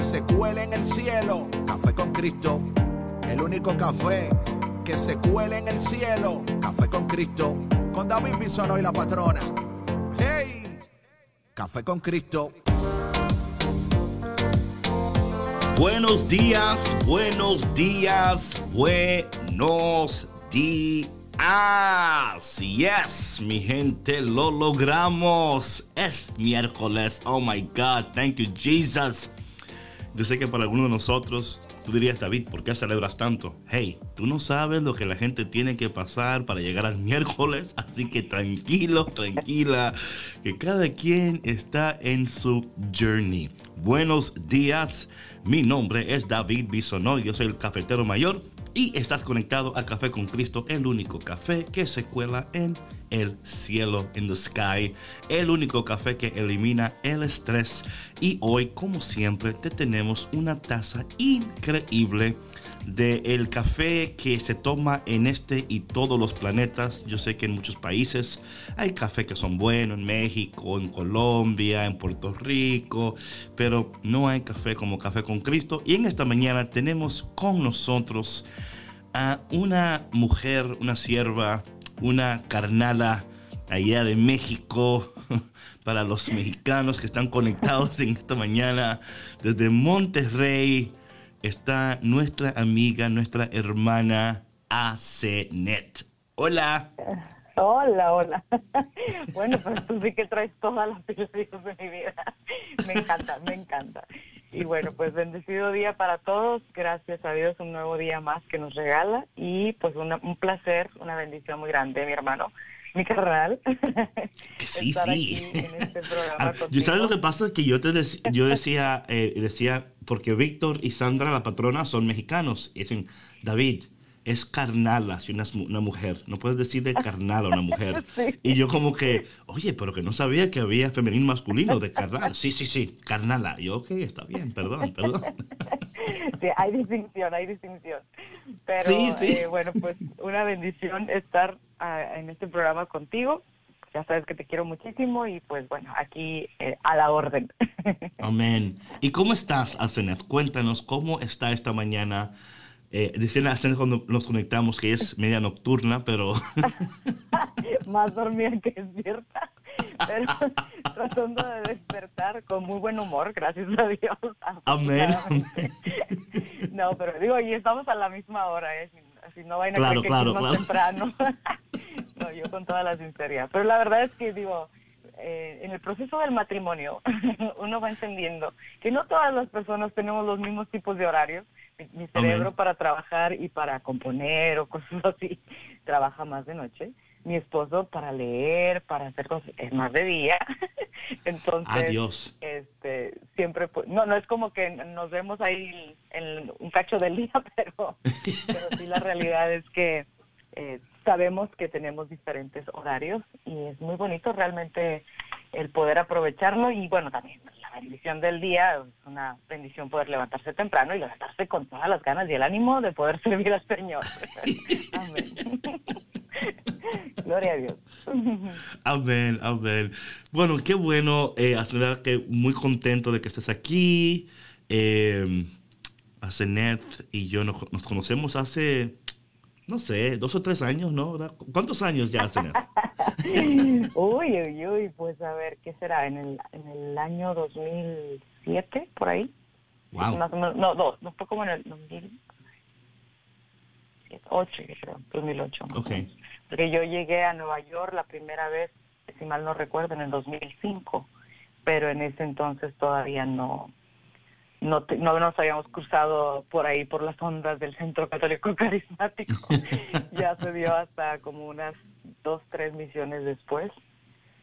que se cuele en el cielo. Café con Cristo, el único café que se cuele en el cielo. Café con Cristo, con David Bisono y la patrona. ¡Hey! Café con Cristo. Buenos días, buenos días, buenos días. Yes, mi gente, lo logramos. Es miércoles. Oh my God, thank you, Jesus. Yo sé que para algunos de nosotros, tú dirías, David, ¿por qué celebras tanto? Hey, tú no sabes lo que la gente tiene que pasar para llegar al miércoles, así que tranquilo, tranquila, que cada quien está en su journey. Buenos días, mi nombre es David Bisonó, yo soy el cafetero mayor y estás conectado a Café con Cristo, el único café que se cuela en el cielo, in the sky, el único café que elimina el estrés. Y hoy, como siempre, te tenemos una taza increíble de el café que se toma en este y todos los planetas. Yo sé que en muchos países hay café que son buenos, en México, en Colombia, en Puerto Rico, pero no hay café como Café con Cristo. Y en esta mañana tenemos con nosotros a una mujer, una sierva, una carnala allá de México, para los mexicanos que están conectados en esta mañana desde Monterrey está nuestra amiga, nuestra hermana ACNet. Hola. Hola, hola. Bueno, pues tú sí que traes todas las privilegios de mi vida. Me encanta, me encanta. Y bueno, pues bendecido día para todos. Gracias a Dios, un nuevo día más que nos regala. Y pues un placer, una bendición muy grande, mi hermano, mi carnal. Sí, sí. Este ah, yo sabes lo que pasa es que yo te yo decía, eh, decía, porque Víctor y Sandra, la patrona, son mexicanos. Y dicen, David, es carnal si una, una mujer. No puedes decir de carnal a una mujer. Y yo como que, oye, pero que no sabía que había femenino masculino de carnal. Sí, sí, sí, carnala. Y yo, ok, está bien, perdón, perdón. Sí, hay distinción, hay distinción. Pero sí, sí. Eh, bueno, pues una bendición estar ah, en este programa contigo. Ya sabes que te quiero muchísimo y pues bueno, aquí eh, a la orden. Amén. ¿Y cómo estás, Asenet? Cuéntanos cómo está esta mañana eh, decían cuando nos conectamos que es media nocturna, pero... Más dormida que despierta. Pero tratando de despertar con muy buen humor, gracias a Dios. Amén. no, pero digo, y estamos a la misma hora, ¿eh? Si, no vayan a claro, creer que claro, temprano. no, yo con toda la sinceridad. Pero la verdad es que digo, eh, en el proceso del matrimonio uno va entendiendo que no todas las personas tenemos los mismos tipos de horarios mi cerebro para trabajar y para componer o cosas así trabaja más de noche. Mi esposo para leer, para hacer cosas, es más de día. Entonces, Adiós. este, siempre, no, no es como que nos vemos ahí en un cacho del día, pero, pero sí la realidad es que eh, sabemos que tenemos diferentes horarios y es muy bonito realmente el poder aprovecharlo y bueno, también bendición del día, es una bendición poder levantarse temprano y levantarse con todas las ganas y el ánimo de poder servir al Señor. Amén. Gloria a Dios. Amén, amén. Bueno, qué bueno, eh, que muy contento de que estés aquí. Eh, Asenet y yo nos, conocemos hace, no sé, dos o tres años, ¿no? ¿Cuántos años ya, Asenet? uy, uy, uy, pues a ver, ¿qué será? ¿En el, en el año 2007, por ahí? Wow. no, no, no fue como en el 2008, creo, 2008. Okay. Porque yo llegué a Nueva York la primera vez, si mal no recuerdo, en el 2005, pero en ese entonces todavía no, no, no nos habíamos cruzado por ahí, por las ondas del Centro Católico Carismático. ya se dio hasta como unas dos, tres misiones después,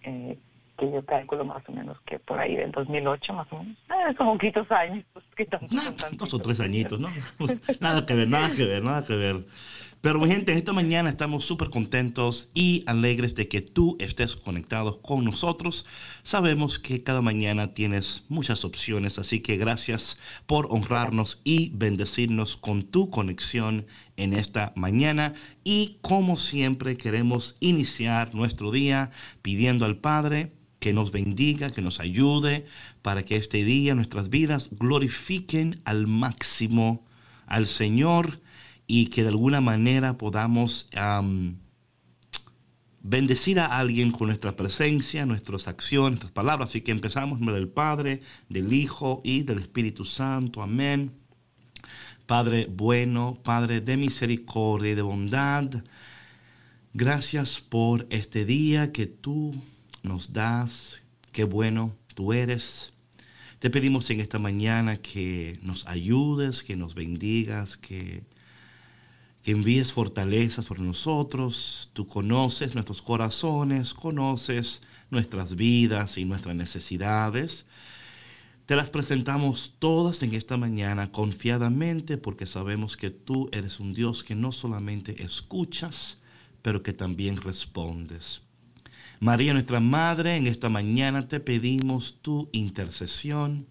eh, que yo calculo más o menos que por ahí del 2008 más o menos. Ah, son poquitos años. Pues, que dos o tres añitos, ¿no? nada que ver, nada que ver, nada que ver. Pero gente, esta mañana estamos súper contentos y alegres de que tú estés conectado con nosotros. Sabemos que cada mañana tienes muchas opciones, así que gracias por honrarnos y bendecirnos con tu conexión en esta mañana. Y como siempre queremos iniciar nuestro día pidiendo al Padre que nos bendiga, que nos ayude para que este día nuestras vidas glorifiquen al máximo al Señor y que de alguna manera podamos bendecir a alguien con nuestra presencia, nuestras acciones, nuestras palabras. Así que empezamos en del Padre, del Hijo y del Espíritu Santo. Amén. Padre bueno, Padre de misericordia y de bondad, gracias por este día que tú nos das. Qué bueno tú eres. Te pedimos en esta mañana que nos ayudes, que nos bendigas, que que envíes fortalezas por nosotros. Tú conoces nuestros corazones, conoces nuestras vidas y nuestras necesidades. Te las presentamos todas en esta mañana confiadamente porque sabemos que tú eres un Dios que no solamente escuchas, pero que también respondes. María, nuestra Madre, en esta mañana te pedimos tu intercesión.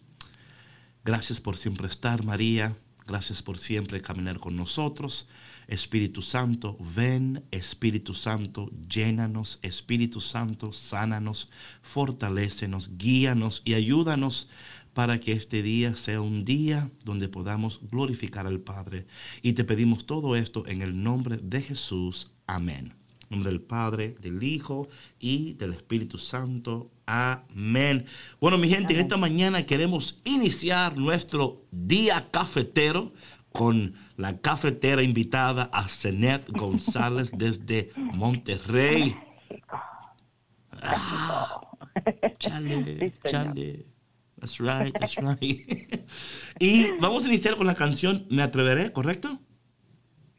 Gracias por siempre estar, María. Gracias por siempre caminar con nosotros. Espíritu Santo, ven, Espíritu Santo, llénanos, Espíritu Santo, sánanos, fortalécenos, guíanos y ayúdanos para que este día sea un día donde podamos glorificar al Padre. Y te pedimos todo esto en el nombre de Jesús. Amén. En nombre del Padre, del Hijo y del Espíritu Santo. Amén. Bueno, mi gente, en esta mañana queremos iniciar nuestro día cafetero con la cafetera invitada a Zenet González desde Monterrey. Ah, chale, chale. That's right, that's right. y vamos a iniciar con la canción Me Atreveré, ¿correcto?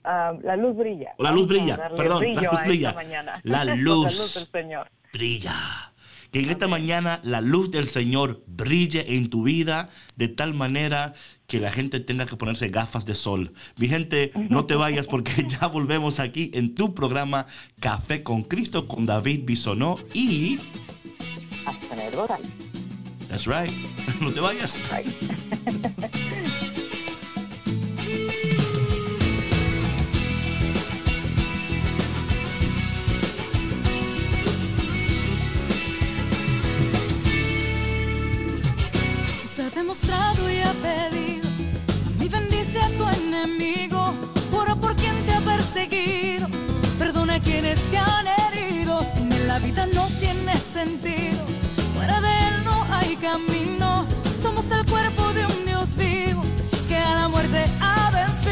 Ah, la luz brilla. La luz brilla, perdón, la luz brilla. La luz, la luz del Señor. brilla. Que en esta mañana la luz del Señor brille en tu vida de tal manera que la gente tenga que ponerse gafas de sol. Mi gente, no te vayas porque ya volvemos aquí en tu programa Café con Cristo con David Bisonó y... Hasta That's right. No te vayas. ha demostrado y ha pedido. Mí bendice a tu enemigo, ora por quien te ha perseguido. Perdona a quienes te han herido. Sin la vida no tiene sentido. Fuera de camino. Somos el cuerpo de un Dios vivo que a la muerte ha vencido.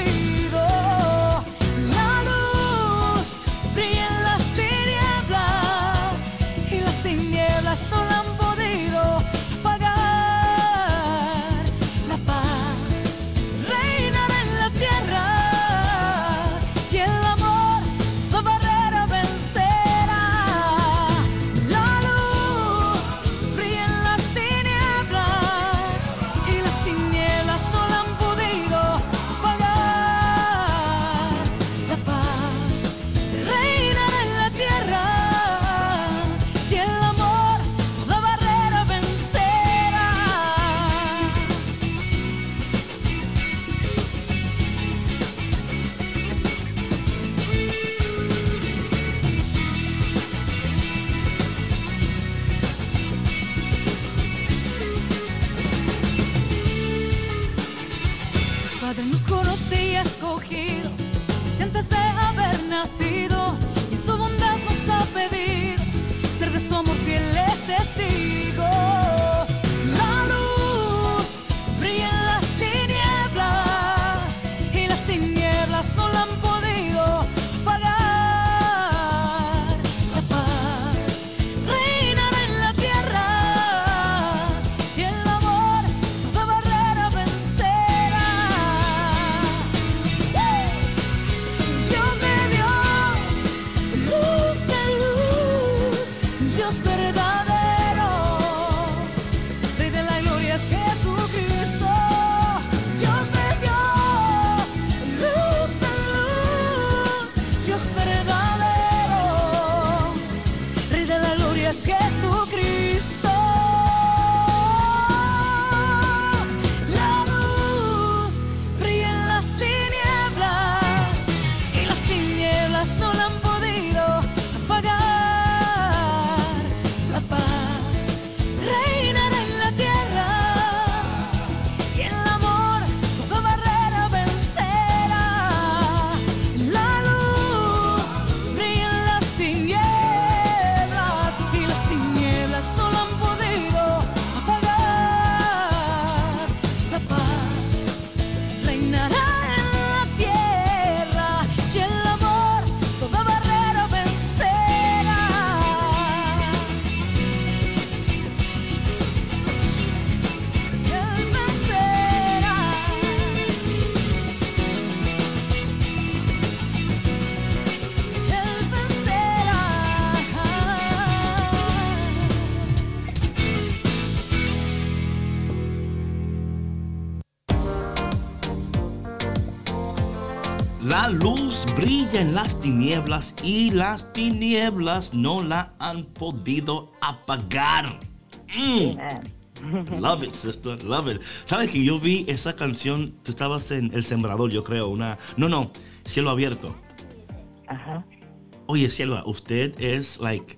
Tinieblas y las tinieblas no la han podido apagar. Mm. Love it, sister, love it. ¿Sabes que yo vi esa canción? Tú estabas en El Sembrador, yo creo, una... No, no, Cielo Abierto. Ajá. Oye, Cielo, usted es, like...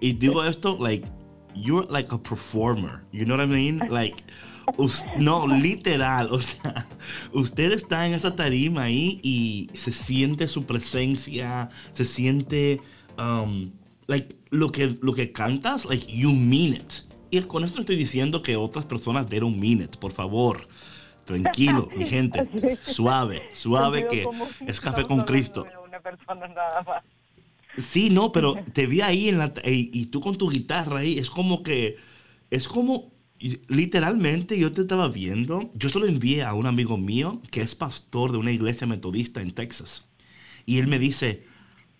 Y digo esto, like, you're like a performer. You know what I mean? Like no, literal, o sea, usted está en esa tarima ahí y se siente su presencia, se siente, um, like, lo que, lo que cantas, like, you mean it. Y con esto estoy diciendo que otras personas dieron mean it, por favor. Tranquilo, mi gente. Suave, suave que es café con Cristo. Sí, no, pero te vi ahí en la, y, y tú con tu guitarra ahí, es como que, es como literalmente yo te estaba viendo, yo se lo envié a un amigo mío que es pastor de una iglesia metodista en Texas. Y él me dice,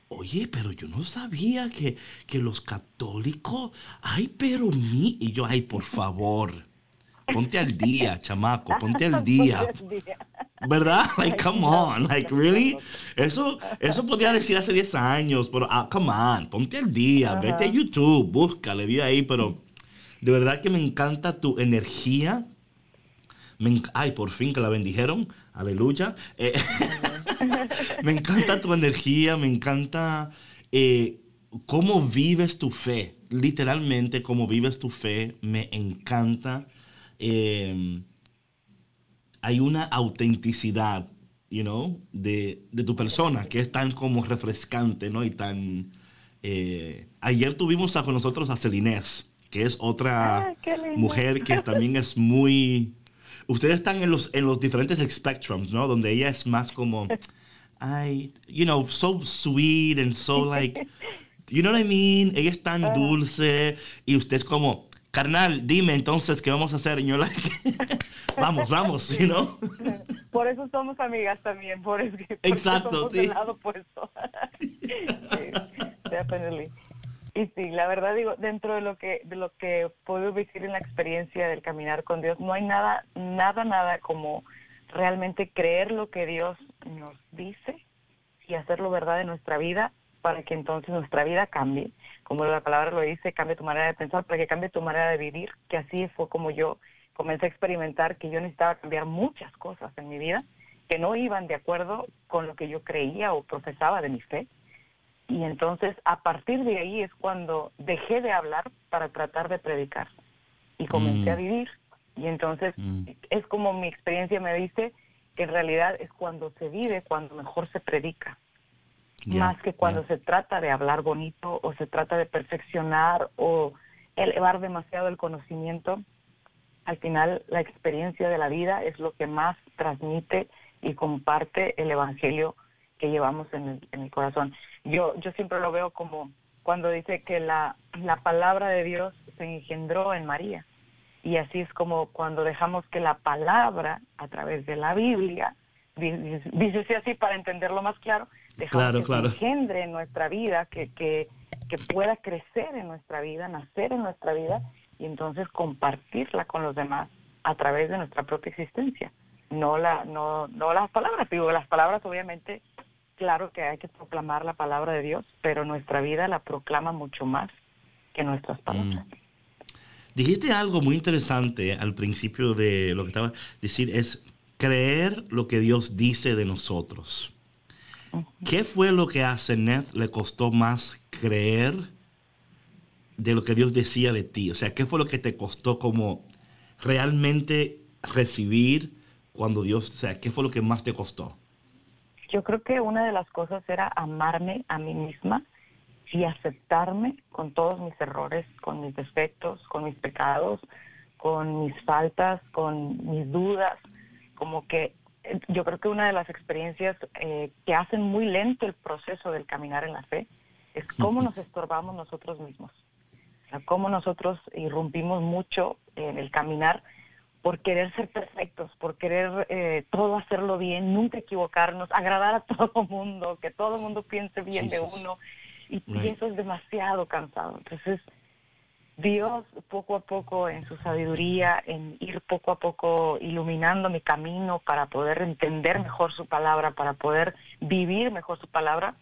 oye, pero yo no sabía que, que los católicos, ay, pero mí, y yo, ay, por favor, ponte al día, chamaco, ponte al día. ¿Verdad? Like, come on, like, really? Eso, eso podía decir hace 10 años, pero, ah, come on, ponte al día, vete a YouTube, búscale, di ahí, pero de verdad que me encanta tu energía. ay, por fin que la bendijeron. Aleluya. Eh, me encanta tu energía, me encanta eh, cómo vives tu fe. Literalmente, cómo vives tu fe, me encanta. Em, hay una autenticidad, you know, de, tu persona que es tan como refrescante, ¿no? Y tan... Eh, ayer tuvimos con nosotros a Celinés que es otra ah, mujer que también es muy... Ustedes están en los, en los diferentes spectrums, ¿no? Donde ella es más como, ay, you know, so sweet and so like, you know what I mean? Ella es tan ah. dulce y usted es como, carnal, dime entonces qué vamos a hacer. Y yo like, vamos, vamos, ¿no? Por eso somos amigas también, por eso Exacto, somos sí. lado opuesto. sí, definitely. Y sí, la verdad digo, dentro de lo que de lo que puedo decir en la experiencia del caminar con Dios, no hay nada, nada, nada como realmente creer lo que Dios nos dice y hacerlo verdad en nuestra vida para que entonces nuestra vida cambie. Como la palabra lo dice, cambie tu manera de pensar, para que cambie tu manera de vivir, que así fue como yo comencé a experimentar que yo necesitaba cambiar muchas cosas en mi vida que no iban de acuerdo con lo que yo creía o profesaba de mi fe. Y entonces a partir de ahí es cuando dejé de hablar para tratar de predicar y comencé a mm. vivir. Y entonces mm. es como mi experiencia me dice que en realidad es cuando se vive, cuando mejor se predica. más que cuando se trata de hablar bonito o se trata de perfeccionar o elevar demasiado el conocimiento. Al final la experiencia de la vida es lo que más transmite y comparte el Evangelio que llevamos en el, en el corazón. Yo, yo siempre lo veo como cuando dice que la, la palabra de Dios se engendró en María. Y así es como cuando dejamos que la palabra, a través de la Biblia, dice así para entenderlo más claro, dejamos que se engendre en nuestra vida, que, que, que pueda crecer en nuestra vida, nacer en nuestra vida y entonces compartirla con los demás a través de nuestra propia existencia. No, la, no, no las palabras, digo, las palabras obviamente claro que hay que proclamar la palabra de Dios, pero nuestra vida la proclama mucho más que nuestras palabras. Mm. Dijiste algo muy interesante al principio de lo que estaba decir es creer lo que Dios dice de nosotros. ¿Qué fue lo que a Zeneth le costó más creer de lo que Dios decía de ti? O sea, ¿qué fue lo que te costó como realmente recibir cuando Dios, o sea, qué fue lo que más te costó? Yo creo que una de las cosas era amarme a mí misma y aceptarme con todos mis errores, con mis defectos, con mis pecados, con mis faltas, con mis dudas, como que eh, yo creo que una de las experiencias eh, que hacen muy lento el proceso del caminar en la fe es cómo nos estorbamos nosotros mismos, o sea, cómo nosotros irrumpimos mucho en el caminar por querer ser perfectos, por querer eh, todo hacerlo bien, nunca equivocarnos, agradar a todo mundo, que todo el mundo piense bien de uno. Y, eso es demasiado cansado. Entonces, Dios poco a poco en su sabiduría, en ir poco a poco iluminando mi camino para poder entender mejor su palabra, para poder vivir mejor su palabra,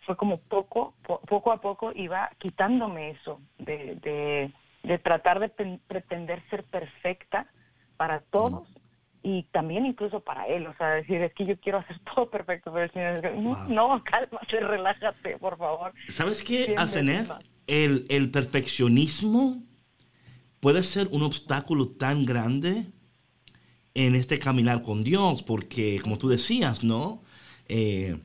fue como poco, poco a poco iba quitándome eso de, de, tratar de pretender ser perfecta para todos y también incluso para él, o sea, decir, es que yo quiero hacer todo perfecto, pero el Señor no, no, cálmate, relájate, por favor. ¿Sabes qué, Asenet? el, el perfeccionismo puede ser un obstáculo tan grande en este caminar con Dios, porque como tú decías, ¿no? Eh,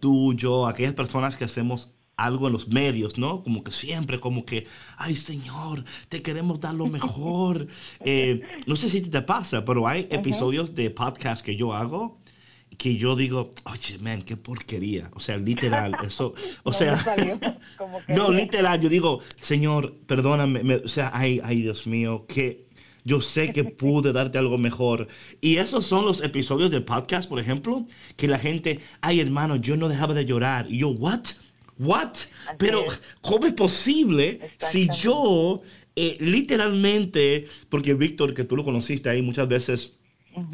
tú, yo, aquellas personas que hacemos algo en los medios, ¿no? Como que siempre, como que, ay Señor, te queremos dar lo mejor. Eh, no sé si te pasa, pero hay episodios de podcast que yo hago que yo digo, oye, man, qué porquería. O sea, literal, eso, o sea, no, literal, yo digo, Señor, perdóname, o sea, ay, ay, Dios mío, que yo sé que pude darte algo mejor. Y esos son los episodios del podcast, por ejemplo, que la gente, ay, hermano, yo no dejaba de llorar. Y yo, what? What? Pero, ¿cómo es posible si yo, eh, literalmente, porque Víctor, que tú lo conociste ahí muchas veces,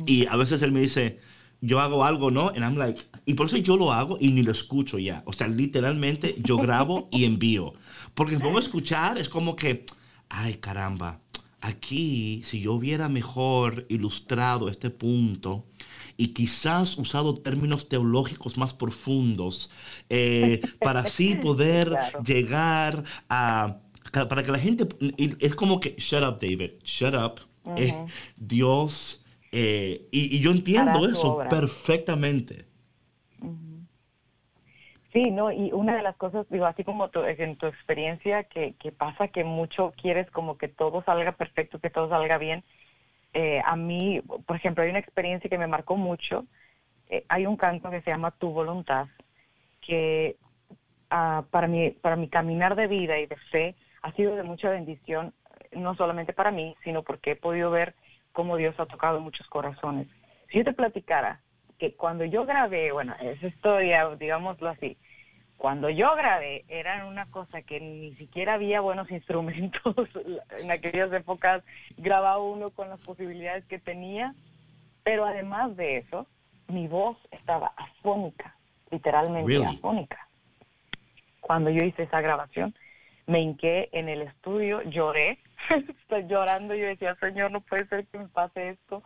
y a veces él me dice, yo hago algo, ¿no? And I'm like, y por eso yo lo hago y ni lo escucho ya. O sea, literalmente yo grabo y envío. Porque si pongo a escuchar, es como que, ay caramba, aquí si yo hubiera mejor ilustrado este punto y quizás usado términos teológicos más profundos eh, para así poder llegar a, para que la gente, es como que, shut up David, shut up. Eh, Dios eh, y, yo entiendo eso perfectamente. Sí, no, y una de las cosas, digo, así como en tu experiencia, que, pasa que mucho quieres como que todo salga perfecto, que todo salga bien. Eh, a mí, por ejemplo, hay una experiencia que me marcó mucho. Eh, hay un canto que se llama Tu Voluntad, que ah, para, mi, para mi caminar de vida y de fe ha sido de mucha bendición, no solamente para mí, sino porque he podido ver cómo Dios ha tocado muchos corazones. Si yo te platicara que cuando yo grabé, bueno, esa historia, digámoslo así, cuando yo grabé era una cosa que ni siquiera había buenos instrumentos. en aquellas épocas grababa uno con las posibilidades que tenía, pero además de eso, mi voz estaba afónica, literalmente afónica. Cuando yo hice esa grabación, me hinqué en el estudio, lloré, estoy llorando, yo decía, Señor, no puede ser que me pase esto,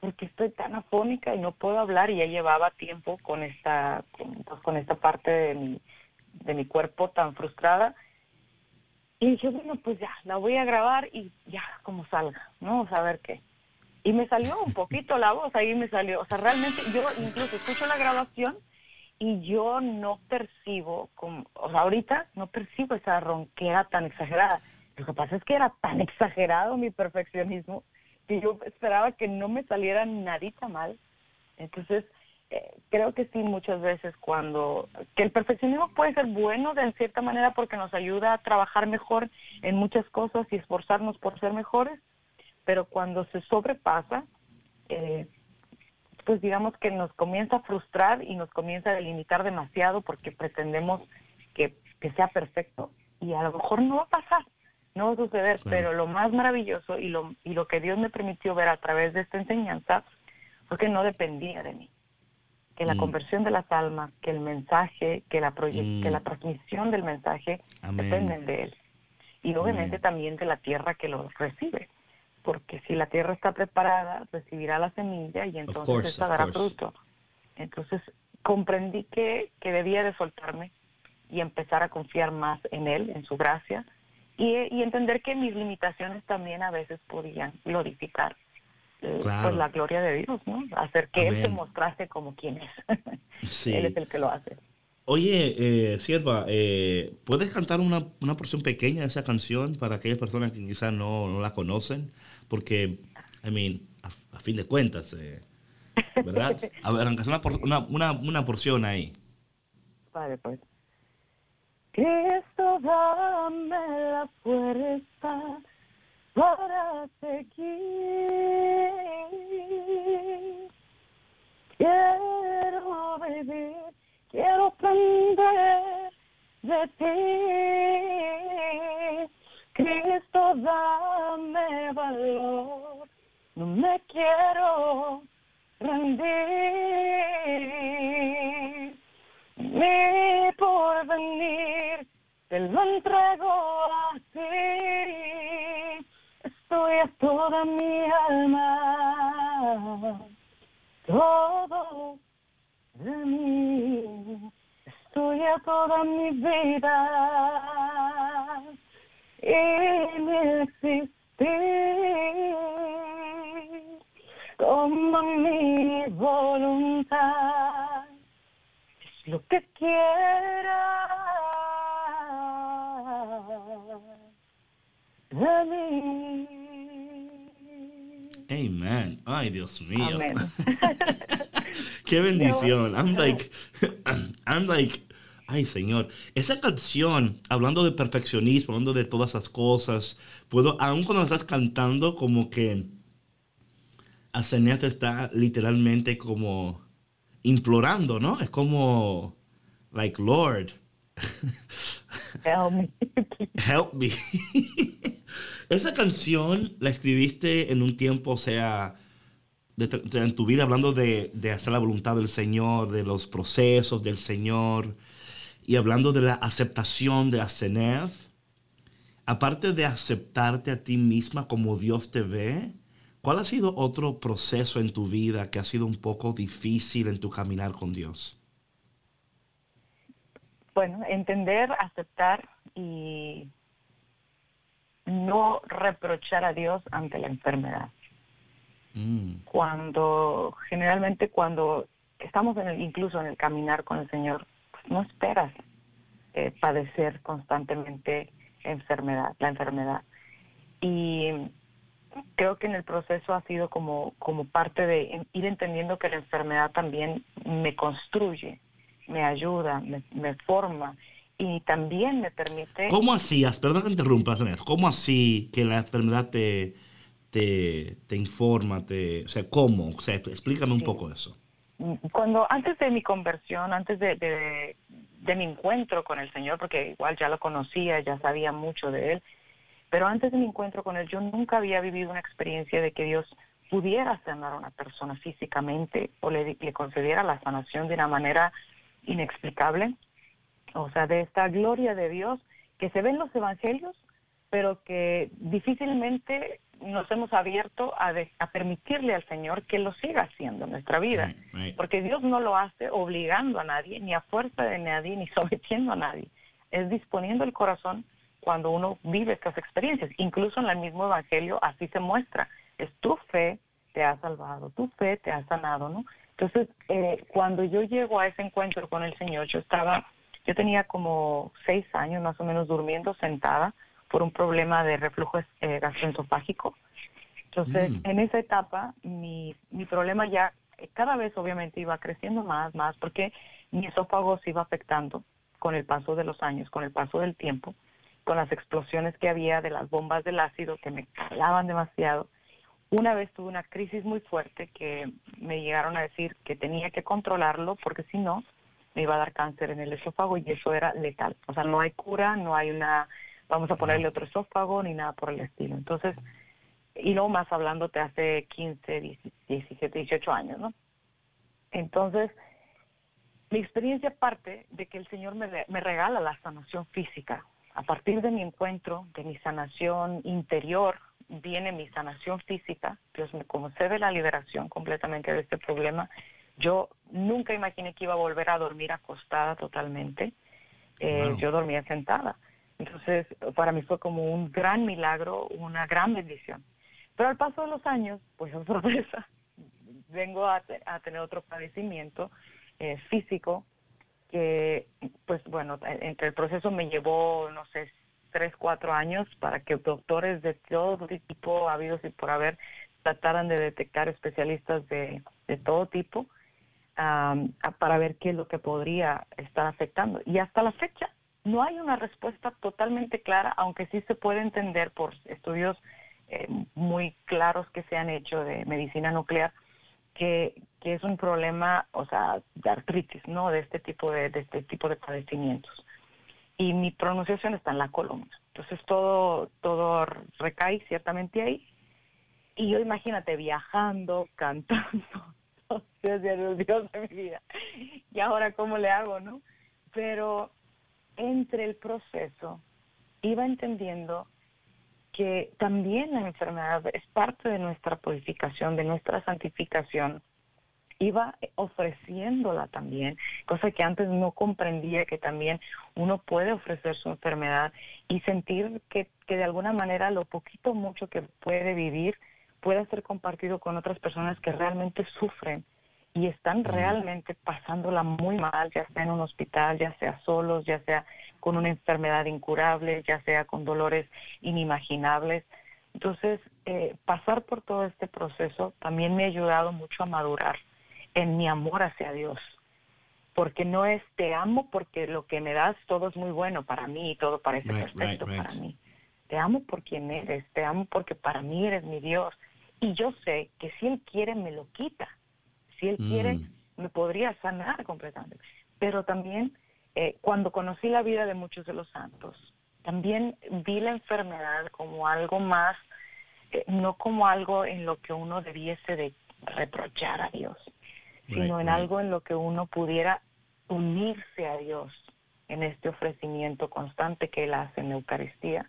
porque estoy tan afónica y no puedo hablar, y ya llevaba tiempo con esta, con, pues, esta parte de mi, de mi cuerpo tan frustrada, y dije, bueno, pues ya, la voy a grabar y ya, como salga, ¿no? a ver qué. Y me salió un poquito la voz, ahí me salió, o sea, realmente yo incluso escucho la grabación y yo no percibo, como, o sea, ahorita no percibo esa ronquera tan exagerada. Lo que pasa es que era tan exagerado mi perfeccionismo que yo esperaba que no me saliera nadita mal. Entonces, eh, creo que sí, muchas veces cuando, que el perfeccionismo puede ser bueno de cierta manera porque nos ayuda a trabajar mejor en muchas cosas y esforzarnos por ser mejores, pero cuando se sobrepasa, eh, pues digamos que nos comienza a frustrar y nos comienza a delimitar demasiado porque pretendemos que, sea perfecto y a lo mejor no va a pasar, no va a suceder, pero lo más maravilloso y lo, y lo que Dios me permitió ver a través de esta enseñanza fue que no dependía de mí, que la mm. conversión de las almas, que el mensaje, que la, que la mm. transmisión del mensaje dependen de Él y obviamente también de la tierra que lo recibe porque si la tierra está preparada, recibirá la semilla y entonces esta dará fruto. Entonces comprendí que, que debía de soltarme y empezar a confiar más en Él, en su gracia, y, y entender que mis limitaciones también a veces podían glorificar eh, pues la gloria de Dios, ¿no? Hacer que Él se mostrase como quien es. Él es el que lo hace. Oye, eh, Sierva, eh, ¿puedes cantar una, una, porción pequeña de esa canción para aquellas personas que quizás no, no la conocen? porque, I mean, a, fin de cuentas, eh, ¿verdad? A ver, aunque sea una, una, una, porción ahí. Vale, pues. Cristo, dame la fuerza para seguir. Quiero vivir, quiero aprender de ti Cristo, dame valor, no me quiero rendir. Mi porvenir te lo entrego a ti. Estoy a toda mi alma, todo de mí. Estoy a toda mi vida. Y mi existir. Como mi voluntad. Es lo que quiera Amen. Ay, Dios mío. Qué bendición. I'm like, I'm like, ay, Señor. Esa canción, hablando de perfeccionismo, hablando de todas esas cosas, puedo, aun cuando estás cantando, como que te está literalmente como implorando, ¿no? Es como, like, Lord. Help me. Help me. Esa canción la escribiste en un tiempo, o sea, en tu vida hablando de, de, hacer la voluntad del Señor, de los procesos del Señor y hablando de la aceptación de Aseneth. Aparte de aceptarte a ti misma como Dios te ve, ¿Cuál ha sido otro proceso en tu vida que ha sido un poco difícil en tu caminar con Dios? Bueno, entender, aceptar y no reprochar a Dios ante la enfermedad. Mm. Cuando, generalmente cuando estamos en el, incluso en el caminar con el Señor, pues no esperas eh, padecer constantemente enfermedad, la enfermedad. Y creo que en el proceso ha sido como, como parte de ir entendiendo que la enfermedad también me construye, me ayuda, me, forma y también me permite... ¿Cómo hacías? Perdón que interrumpas, ¿Cómo así que la enfermedad te, te, te informa? Te, o sea, ¿cómo? O sea, explícame un poco eso. Cuando, antes de mi conversión, antes de, de, de mi encuentro con el Señor, porque igual ya lo conocía, ya sabía mucho de Él, pero antes de mi encuentro con él, yo nunca había vivido una experiencia de que Dios pudiera sanar a una persona físicamente o le, le concediera la sanación de una manera inexplicable. O sea, de esta gloria de Dios que se ve en los evangelios, pero que difícilmente nos hemos abierto a, a, permitirle al Señor que lo siga haciendo en nuestra vida. Porque Dios no lo hace obligando a nadie, ni a fuerza de nadie, ni sometiendo a nadie. Es disponiendo el corazón cuando uno vive estas experiencias. Incluso en el mismo Evangelio así se muestra. Es tu fe te ha salvado, tu fe te ha sanado, ¿no? Entonces, eh, cuando yo llego a ese encuentro con el Señor, yo estaba, yo tenía como seis años más o menos durmiendo sentada por un problema de reflujo eh, gastroesofágico. Entonces, mm. en esa etapa, mi, mi problema ya eh, cada vez obviamente iba creciendo más, más, porque mi esófago se iba afectando con el paso de los años, con el paso del tiempo con las explosiones que había de las bombas del ácido que me calaban demasiado. Una vez tuve una crisis muy fuerte que me llegaron a decir que tenía que controlarlo porque si no me iba a dar cáncer en el esófago y eso era letal. O sea, no hay cura, no hay una, vamos a ponerle otro esófago ni nada por el estilo. Entonces, y luego más hablándote hace 15, 17, 18 años, ¿no? Entonces, mi experiencia parte de que el Señor me, me regala la sanación física a partir de mi encuentro, de mi sanación interior, viene mi sanación física. Dios me concede la liberación completamente de este problema. Yo nunca imaginé que iba a volver a dormir acostada totalmente. Eh, yo dormía sentada. Entonces, para mí fue como un gran milagro, una gran bendición. Pero al paso de los años, pues es sorpresa, vengo a, tener otro padecimiento eh, físico que, pues bueno, entre el proceso me llevó, no sé, tres, cuatro años para que doctores de todo tipo, habidos y por haber, trataran de detectar especialistas de, de todo tipo para ver qué es lo que podría estar afectando. Y hasta la fecha no hay una respuesta totalmente clara, aunque sí se puede entender por estudios eh, muy claros que se han hecho de medicina nuclear, que, que es un problema, o sea, de artritis, ¿no? De este tipo de, de este tipo de padecimientos. Y mi pronunciación está en la columna. Entonces todo, todo recae ciertamente ahí. Y yo imagínate viajando, cantando, Dios, de mi vida. Y ahora, ¿cómo le hago, no? Pero entre el proceso iba entendiendo que también la enfermedad es parte de nuestra purificación, de nuestra santificación. Iba ofreciéndola también, cosa que antes no comprendía, que también uno puede ofrecer su enfermedad y sentir que, que de alguna manera lo poquito mucho que puede vivir puede ser compartido con otras personas que realmente sufren y están realmente pasándola muy mal, ya sea en un hospital, ya sea solos, ya sea con una enfermedad incurable, ya sea con dolores inimaginables. Entonces, eh, pasar por todo este proceso también me ha ayudado mucho a madurar en mi amor hacia Dios. Porque no es te amo porque lo que me das todo es muy bueno para mí y todo parece perfecto para mí. Te amo por quien eres, te amo porque para mí eres mi Dios. Y yo sé que si Él quiere me lo quita si Él quiere, mm. me podría sanar completamente. Pero también, eh, cuando conocí la vida de muchos de los santos, también vi la enfermedad como algo más, eh, no como algo en lo que uno debiese de reprochar a Dios, sino en algo en lo que uno pudiera unirse a Dios en este ofrecimiento constante que Él hace en la Eucaristía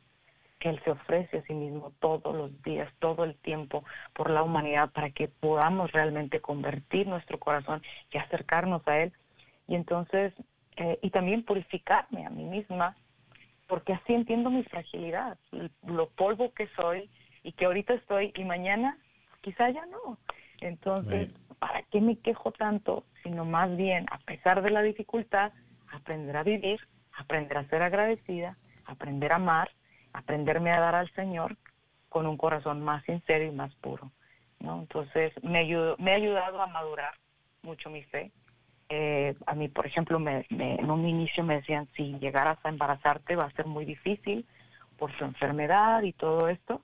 que Él se ofrece a sí mismo todos los días, todo el tiempo por la humanidad para que podamos realmente convertir nuestro corazón y acercarnos a Él. Y entonces, eh, y también purificarme a mí misma, porque así entiendo mi fragilidad, lo polvo que soy y que ahorita estoy y mañana quizá ya no. Entonces, ¿para qué me quejo tanto? Sino más bien, a pesar de la dificultad, aprender a vivir, aprender a ser agradecida, aprender a amar aprenderme a dar al Señor con un corazón más sincero y más puro. ¿no? Entonces me, ayudó, me ha ayudado a madurar mucho mi fe. Eh, a mí, por ejemplo, me, en un inicio me decían, si llegaras a embarazarte va a ser muy difícil por su enfermedad y todo esto.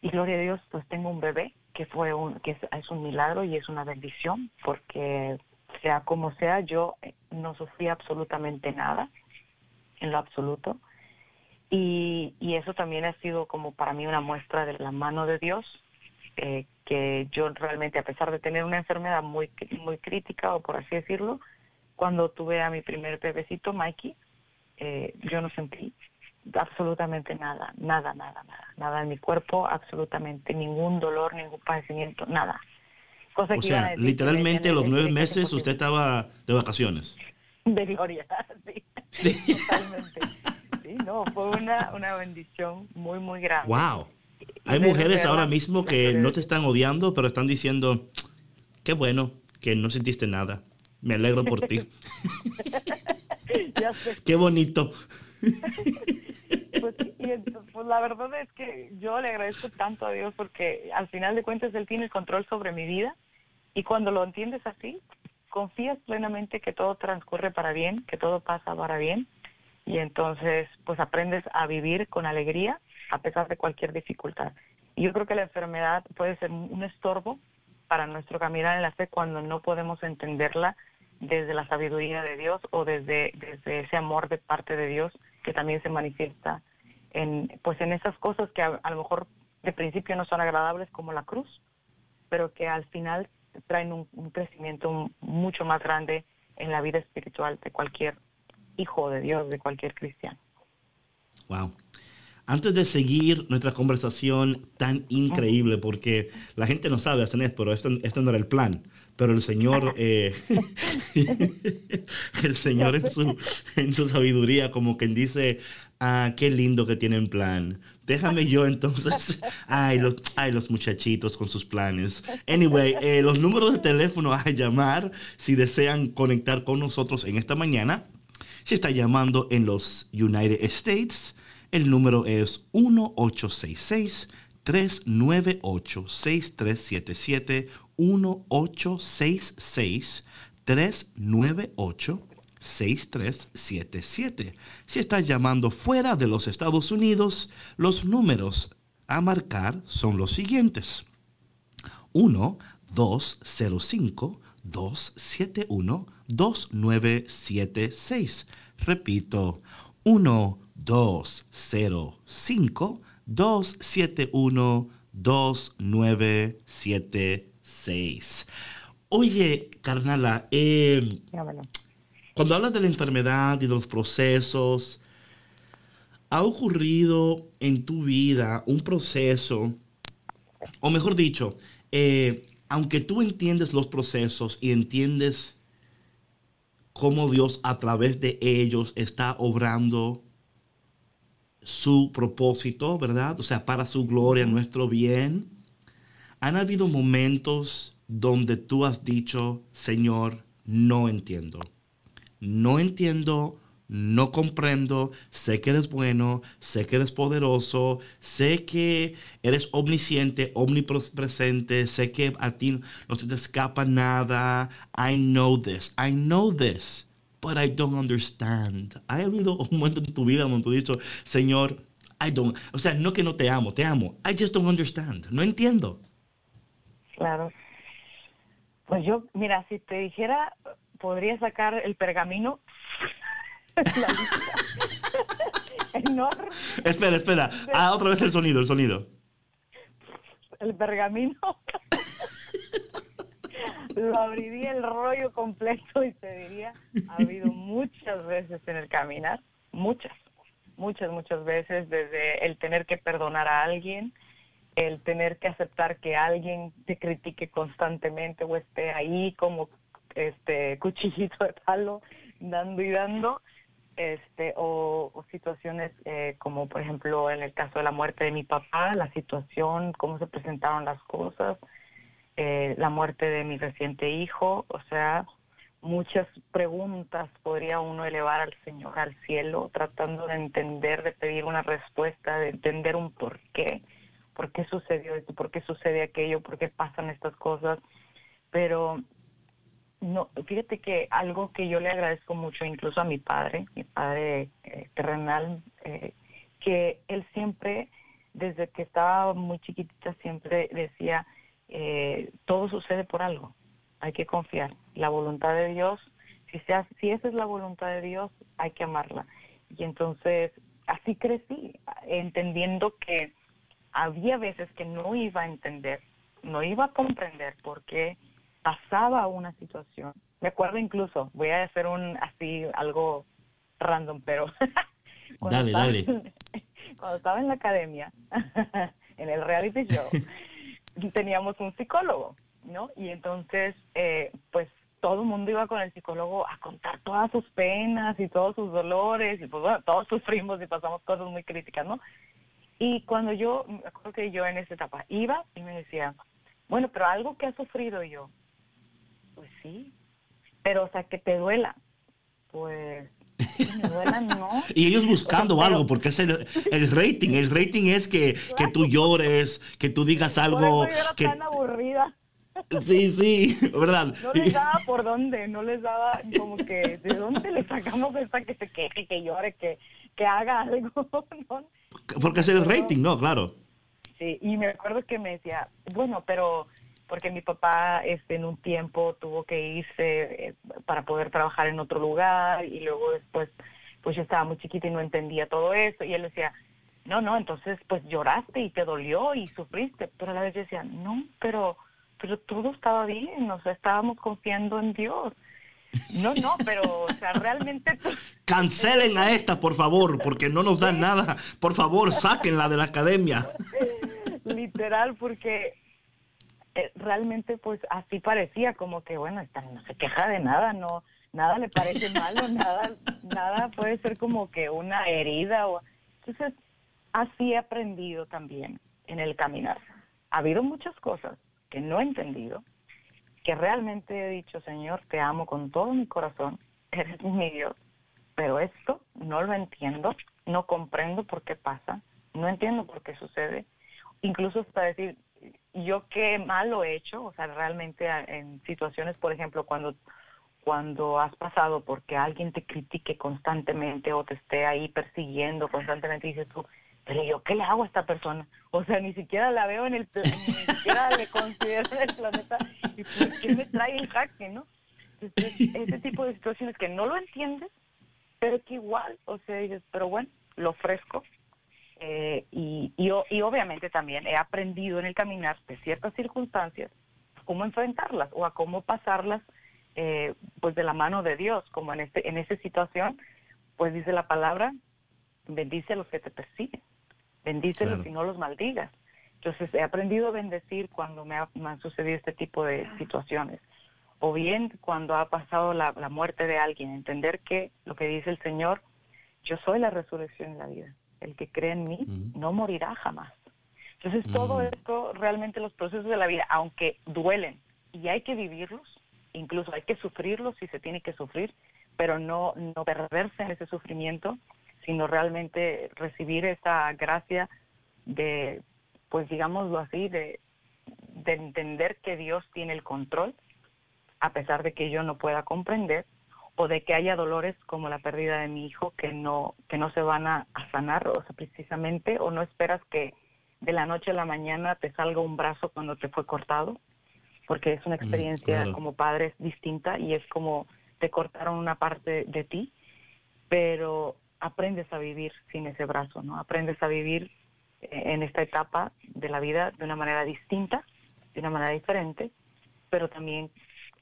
Y gloria a Dios, pues tengo un bebé que fue un, que es un milagro y es una bendición, porque sea como sea, yo no sufrí absolutamente nada, en lo absoluto. Y, eso también ha sido como para mí una muestra de la mano de Dios, eh, que yo realmente, a pesar de tener una enfermedad muy, muy crítica, o por así decirlo, cuando tuve a mi primer bebecito, Mikey, eh, yo no sentí absolutamente nada, nada, nada, nada, nada en mi cuerpo, absolutamente ningún dolor, ningún padecimiento, nada. Cosa o sea, literalmente los nueve meses usted estaba de vacaciones. De gloria, sí. Sí. Totalmente no, fue una, una bendición muy, muy grande. Wow. Hay mujeres ahora mismo que no te están odiando, pero están diciendo, qué bueno que no sentiste nada. Me alegro por ti. Qué bonito. Pues, pues, la verdad es que yo le agradezco tanto a Dios porque al final de cuentas Él tiene el control sobre mi vida y cuando lo entiendes así, confías plenamente que todo transcurre para bien, que todo pasa para bien y entonces pues aprendes a vivir con alegría a pesar de cualquier dificultad. Y yo creo que la enfermedad puede ser un estorbo para nuestro caminar en la fe cuando no podemos entenderla desde la sabiduría de Dios o desde, desde ese amor de parte de Dios que también se manifiesta en pues en esas cosas que a, lo mejor de principio no son agradables como la cruz, pero que al final traen un, un crecimiento mucho más grande en la vida espiritual de cualquier hijo de Dios de cualquier cristiano. Wow. Antes de seguir nuestra conversación tan increíble, porque la gente no sabe, pero esto, esto no era el plan, pero el Señor, eh, el Señor en su, en su sabiduría, como quien dice, ah, qué lindo que tienen plan. Déjame yo entonces, ay los, ay, los muchachitos con sus planes. Anyway, eh, los números de teléfono a llamar si desean conectar con nosotros en esta mañana si está llamando en los United States, el número es 1866 398 6377 1866 398 6377. Si está llamando fuera de los Estados Unidos, los números a marcar son los siguientes. 1 205 271 2976. Repito, 1205 271 2976. Oye, carnala, eh, cuando hablas de la enfermedad y de los procesos, ¿ha ocurrido en tu vida un proceso, o mejor dicho, eh, aunque tú entiendes los procesos y entiendes cómo Dios a través de ellos está obrando su propósito, ¿verdad? O sea, para su gloria, nuestro bien. Han habido momentos donde tú has dicho, Señor, no entiendo. No entiendo, no comprendo, sé que eres bueno, sé que eres poderoso, sé que eres omnisciente, omnipresente, sé que a ti no se te escapa nada. I know this, I know this but I don't understand. ¿Ha habido un momento en tu vida donde tú has dicho, Señor, I don't, o sea, no que no te amo, te amo. I just don't understand. No entiendo. Claro. Pues yo, mira, si te dijera, podría sacar el pergamino. Enorme. Espera, espera. Ah, otra vez el sonido, el sonido. El pergamino lo abriría el rollo completo y te diría, ha habido muchas veces en el caminar, muchas, muchas, muchas veces, desde el tener que perdonar a alguien, el tener que aceptar que alguien te critique constantemente o esté ahí como este cuchillito de palo dando y dando este o, situaciones eh, como por ejemplo en el caso de la muerte de mi papá la situación cómo se presentaron las cosas eh, la muerte de mi reciente hijo, o sea, muchas preguntas podría uno elevar al Señor al cielo, tratando de entender, de pedir una respuesta, de entender un por qué, por qué sucedió esto, por qué sucede aquello, por qué pasan estas cosas. Pero no, fíjate que algo que yo le agradezco mucho, incluso a mi padre, mi padre eh, terrenal, eh, que él siempre, desde que estaba muy chiquitita, siempre decía, eh, todo sucede por algo. Hay que confiar. La voluntad de Dios, si, sea, si esa es la voluntad de Dios, hay que amarla. Y entonces, así crecí, entendiendo que había veces que no iba a entender, no iba a comprender por qué pasaba una situación. Me acuerdo incluso, voy a hacer un así algo random, pero dale, dale. cuando estaba en la academia, en el reality show, teníamos un psicólogo, ¿no? Y entonces, eh, pues todo el mundo iba con el psicólogo a contar todas sus penas y todos sus dolores, y pues bueno, todos sufrimos y pasamos cosas muy críticas, ¿no? Y cuando yo, me acuerdo que yo en esa etapa iba y me decía, bueno, pero algo que has sufrido yo, sí, pero o sea, que te duela, pues y ellos buscando algo, porque es el, rating. El rating es que, que tú llores, que tú digas algo. que... tan aburrida. Sí, sí, ¿verdad? No les daba por dónde, no les daba como que de dónde le sacamos esta que se queje, que llore, que, que haga algo. Porque es el rating, ¿no? Claro. Sí, y me acuerdo que me decía, bueno, pero porque mi papá este, en un tiempo tuvo que irse eh, para poder trabajar en otro lugar y luego después pues yo estaba muy chiquita y no entendía todo eso y él decía, no, no, entonces pues lloraste y te dolió y sufriste, pero a la vez yo decía, no, pero, pero todo estaba bien, o sea, estábamos confiando en Dios. No, no, pero, o sea, realmente... Cancelen a esta, por favor, porque no nos dan nada. Por favor, sáquenla de la academia. Literal, porque realmente pues así parecía como que bueno esta no se queja de nada no nada le parece malo nada nada puede ser como que una herida o entonces así he aprendido también en el caminar. Ha habido muchas cosas que no he entendido que realmente he dicho Señor te amo con todo mi corazón eres mi Dios pero esto no lo entiendo no comprendo por qué pasa no entiendo por qué sucede incluso hasta decir yo qué mal lo he hecho, o sea, realmente en situaciones, por ejemplo, cuando cuando has pasado porque alguien te critique constantemente o te esté ahí persiguiendo constantemente, dices tú, pero yo qué le hago a esta persona? O sea, ni siquiera la veo en el, ni siquiera le considero en el planeta, ¿y por qué me trae el jaque, no? ese tipo de situaciones que no lo entiendes, pero que igual, o sea, dices, pero bueno, lo ofrezco. Eh, y, y, y obviamente también he aprendido en el caminar de ciertas circunstancias cómo enfrentarlas o a cómo pasarlas eh, pues de la mano de Dios, como en este en esa situación, pues dice la palabra, bendice a los que te persiguen, bendícelos y no los maldigas. Entonces he aprendido a bendecir cuando me, han sucedido este tipo de situaciones. O bien cuando ha pasado la, muerte de alguien, entender que lo que dice el Señor, yo soy la resurrección y la vida. El que cree en mí no morirá jamás. Entonces todo esto, realmente los procesos de la vida, aunque duelen y hay que vivirlos, incluso hay que sufrirlos si se tiene que sufrir, pero no, no perderse en ese sufrimiento, sino realmente recibir esa gracia de pues digámoslo así, de, entender que Dios tiene el control, a pesar de que yo no pueda comprender, o de que haya dolores como la pérdida de mi hijo que no, que no se van a, sanar, o sea, precisamente, o no esperas que de la noche a la mañana te salga un brazo cuando te fue cortado, porque es una mm, experiencia como padre distinta y es como te cortaron una parte de ti, pero aprendes a vivir sin ese brazo, ¿no? Aprendes a vivir en esta etapa de la vida de una manera distinta, de una manera diferente, pero también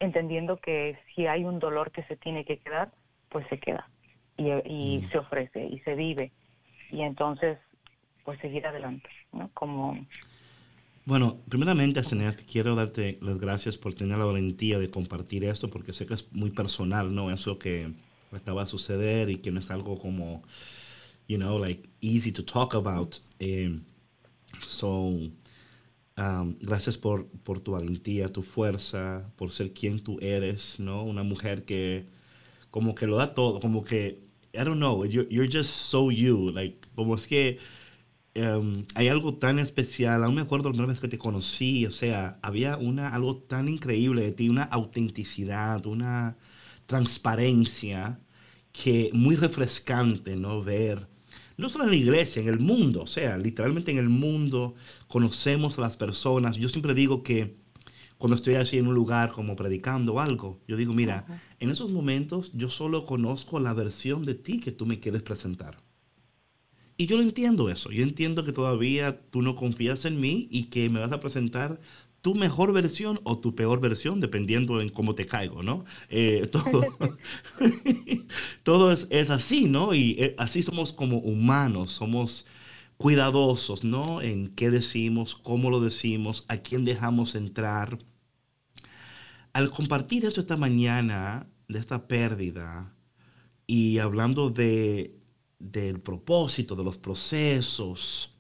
entendiendo que si hay un dolor que se tiene que quedar, pues se queda y, mm. se ofrece y se vive y entonces pues seguir adelante, ¿no? Como bueno, primeramente, Asenet, quiero darte las gracias por tener la valentía de compartir esto, porque sé que es muy personal, ¿no? Eso que acaba de suceder y que no es algo como, you know, like easy to talk about. Eh, so, um, gracias por, por tu valentía, tu fuerza, por ser quien tú eres, ¿no? Una mujer que como que lo da todo, como que, I don't know, you're, you're just so you, like, como es que um, hay algo tan especial, aún me acuerdo la primera vez que te conocí, o sea, había una, algo tan increíble de ti, una autenticidad, una transparencia que muy refrescante, ¿no? Ver no solo en la iglesia, en el mundo, o sea, literalmente en el mundo conocemos a las personas. Yo siempre digo que cuando estoy así en un lugar como predicando algo, yo digo, mira, en esos momentos yo solo conozco la versión de ti que tú me quieres presentar. Y yo lo entiendo eso, yo entiendo que todavía tú no confías en mí y que me vas a presentar tu mejor versión o tu peor versión, dependiendo en cómo te caigo, ¿no? Eh, todo todo es, así, ¿no? Y eh, así somos como humanos, somos cuidadosos, ¿no? En qué decimos, cómo lo decimos, a quién dejamos entrar. Al compartir eso esta mañana, de esta pérdida, y hablando de, del propósito, de los procesos,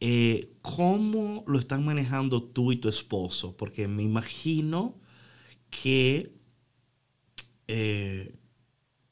eh, ¿cómo lo están manejando tú y tu esposo? Porque me imagino que eh,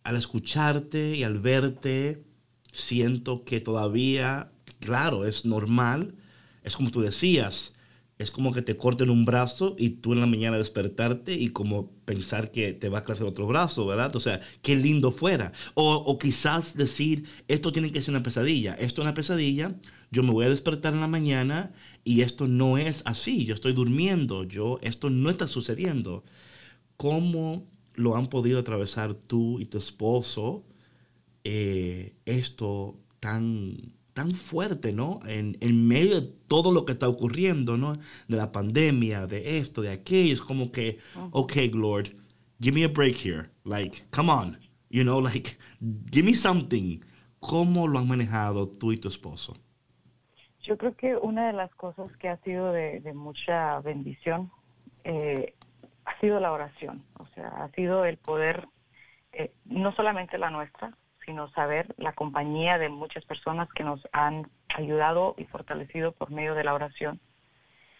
al escucharte y al verte, siento que todavía, claro, es normal, es como tú decías, es como que te corten un brazo y tú en la mañana despertarte y como pensar que te va a crecer otro brazo, ¿verdad? O sea, qué lindo fuera. O, quizás decir, esto tiene que ser una pesadilla, esto es una pesadilla, yo me voy a despertar en la mañana y esto no es así, yo estoy durmiendo, yo, esto no está sucediendo. ¿Cómo lo han podido atravesar tú y tu esposo eh, esto tan, tan fuerte, ¿no? En, en, medio de todo lo que está ocurriendo, ¿no? De la pandemia, de esto, de aquello, es como que, ok, Lord, give me a break here. Like, come on, you know, like, give me something. ¿Cómo lo han manejado tú y tu esposo? Yo creo que una de las cosas que ha sido de, mucha bendición eh, ha sido la oración, o sea, ha sido el poder, eh, no solamente la nuestra, sino saber la compañía de muchas personas que nos han ayudado y fortalecido por medio de la oración.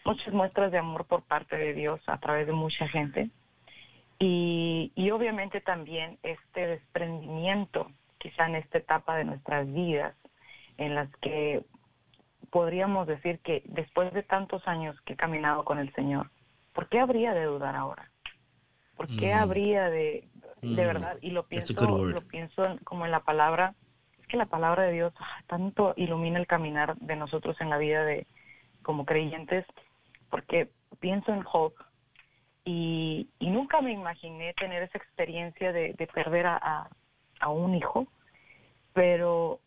Muchas muestras de amor por parte de Dios a través de mucha gente. Y, y obviamente también este desprendimiento, quizá en esta etapa de nuestras vidas, en las que podríamos decir que después de tantos años que he caminado con el Señor, ¿por qué habría de dudar ahora? ¿Por qué mm. habría de, de mm. verdad? Y lo pienso, lo pienso como en la palabra, es que la palabra de Dios ah, tanto ilumina el caminar de nosotros en la vida de como creyentes, porque pienso en Job y, y nunca me imaginé tener esa experiencia de, de perder a, a un hijo, pero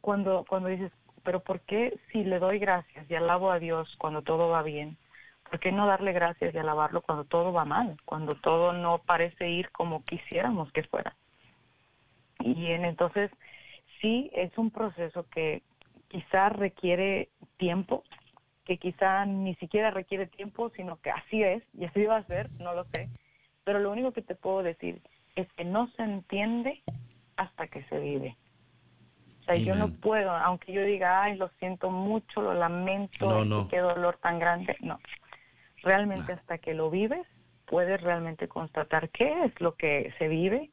cuando, cuando dices, pero ¿por qué si le doy gracias y alabo a Dios cuando todo va bien? ¿Por qué no darle gracias y alabarlo cuando todo va mal? Cuando todo no parece ir como quisiéramos que fuera. Y en, entonces, sí, es un proceso que quizá requiere tiempo, que quizá ni siquiera requiere tiempo, sino que así es, y así va a ser, no lo sé. Pero lo único que te puedo decir es que no se entiende hasta que se vive. O sea, yo no puedo, aunque yo diga, ay, lo siento mucho, lo lamento, qué dolor tan grande, no. Realmente hasta que lo vives, puedes realmente constatar qué es lo que se vive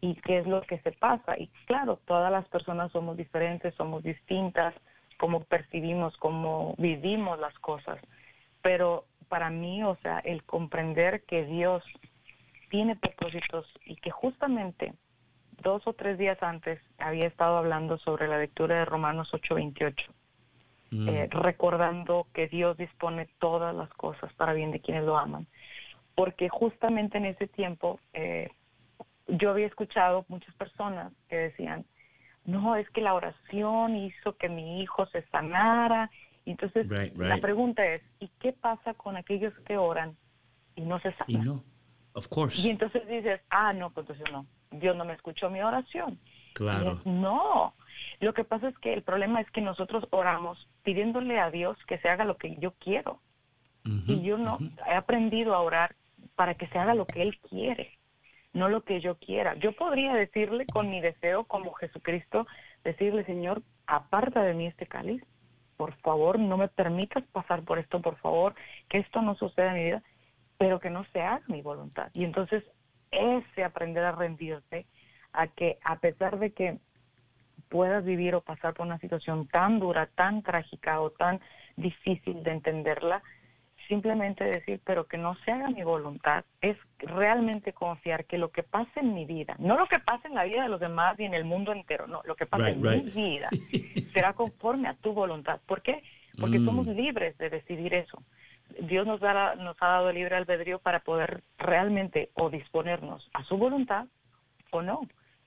y qué es lo que se pasa. Y claro, todas las personas somos diferentes, somos distintas, cómo percibimos, cómo vivimos las cosas. Pero para mí, o sea, el comprender que Dios tiene propósitos y que justamente dos o tres días antes había estado hablando sobre la lectura de Romanos 8:28, mm. eh, recordando que Dios dispone todas las cosas para bien de quienes lo aman. Porque justamente en ese tiempo eh, yo había escuchado muchas personas que decían, no, es que la oración hizo que mi hijo se sanara. Entonces, la pregunta es, ¿y qué pasa con aquellos que oran y no se sanan? Y no, of course. Y entonces dices, ah, no, pues entonces no, Dios no me escuchó mi oración. Claro. no, lo que pasa es que el problema es que nosotros oramos pidiéndole a Dios que se haga lo que yo quiero. y yo no, he aprendido a orar para que se haga lo que Él quiere no lo que yo quiera. Yo podría decirle con mi deseo como Jesucristo, decirle, Señor, aparta de mí este cáliz, por favor, no me permitas pasar por esto, por favor, que esto no suceda en mi vida, pero que no se haga mi voluntad. Y entonces ese aprender a rendirse, a que a pesar de que puedas vivir o pasar por una situación tan dura, tan trágica o tan difícil de entenderla, simplemente decir, pero que no se haga mi voluntad, es realmente confiar que lo que pase en mi vida, no lo que pase en la vida de los demás y en el mundo entero, no, lo que pase en mi vida será conforme a tu voluntad. ¿Por qué? Porque mm. somos libres de decidir eso. Dios nos, da, nos ha dado libre albedrío para poder realmente o disponernos a su voluntad o no.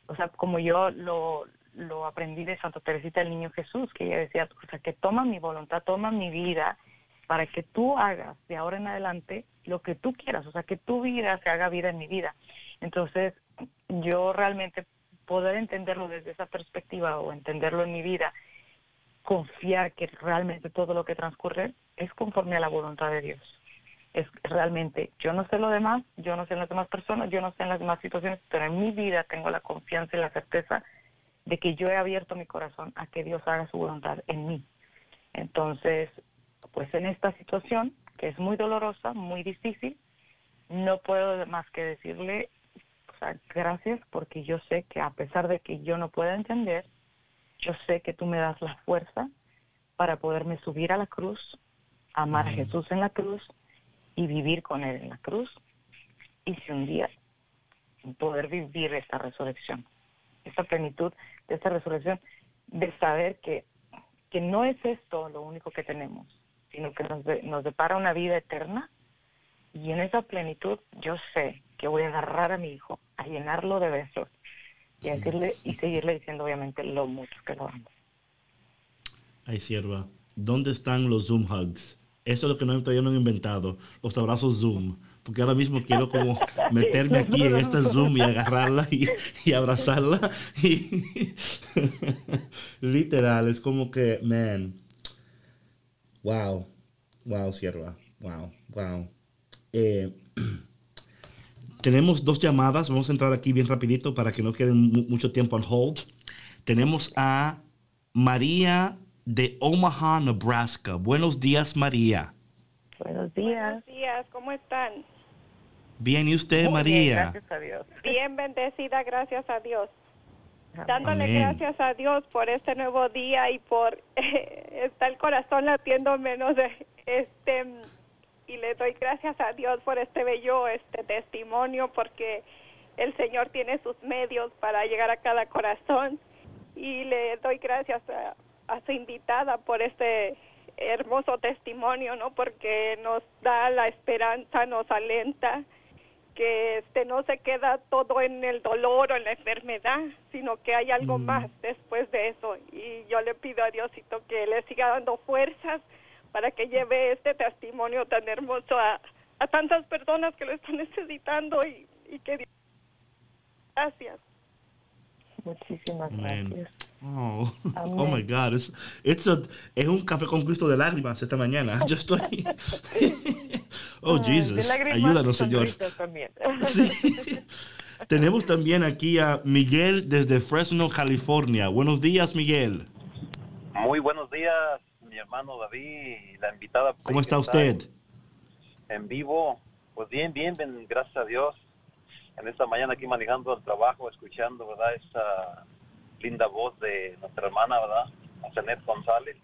O sea, como yo lo, lo aprendí de Santa Teresita del Niño Jesús, que ella decía, o sea, que toma mi voluntad, toma mi vida para que tú hagas de ahora en adelante lo que tú quieras, o sea, que tu vida se haga vida en mi vida. Entonces, yo realmente poder entenderlo desde esa perspectiva o entenderlo en mi vida, confiar que realmente todo lo que transcurre es conforme a la voluntad de Dios. Es realmente, yo no sé lo demás, yo no sé en las demás personas, yo no sé en las demás situaciones, pero en mi vida tengo la confianza y la certeza de que yo he abierto mi corazón a que Dios haga su voluntad en mí. Entonces, pues en esta situación, que es muy dolorosa, muy difícil, no puedo más que decirle gracias porque yo sé que a pesar de que yo no pueda entender, yo sé que tú me das la fuerza para poderme subir a la cruz, amar a Jesús en la cruz y vivir con Él en la cruz. Y si un día poder vivir esta resurrección, esta plenitud de esta resurrección, de saber que, que no es esto lo único que tenemos, sino que nos, nos depara una vida eterna. Y en esa plenitud yo sé que voy a agarrar a mi hijo, a llenarlo de besos y decirle y seguirle diciendo obviamente lo mucho que lo amo. Ay, sierva, ¿dónde están los Zoom hugs? Eso es lo que no, todavía no han inventado, los abrazos Zoom. Porque ahora mismo quiero como meterme aquí en este Zoom y agarrarla y, y abrazarla. Y literal, es como que, man, Wow, wow, Sierra, wow, wow. Eh, tenemos dos llamadas, vamos a entrar aquí bien rapidito para que no quede mucho tiempo on hold. Tenemos a María de Omaha, Nebraska. Buenos días, María. Buenos días. Buenos días, ¿cómo están? Bien, ¿y usted, María? gracias a Dios. Bien bendecida, gracias a Dios dándole gracias a Dios por este nuevo día y por está el corazón latiendo menos este y le doy gracias a Dios por este bello este testimonio porque el Señor tiene sus medios para llegar a cada corazón y le doy gracias a, a su invitada por este hermoso testimonio, ¿no? Porque nos da la esperanza, nos alenta que este no se queda todo en el dolor o en la enfermedad, sino que hay algo mm. más después de eso. Y yo le pido a Diosito que le siga dando fuerzas para que lleve este testimonio tan hermoso a, a tantas personas que lo están necesitando y, y que gracias. Muchísimas gracias. Oh, oh my God. Es, es un café con Cristo de lágrimas esta mañana. Yo estoy. oh, Jesus. Ayúdanos, Señor. Tenemos también aquí a Miguel desde Fresno, California. Buenos días, Miguel. Muy buenos días, mi hermano David y la invitada. ¿Cómo está usted? En vivo. Pues bien, bien, bien, gracias a Dios en esta mañana aquí manejando el trabajo, escuchando, ¿verdad? Esa linda voz de nuestra hermana, ¿verdad? Janet González,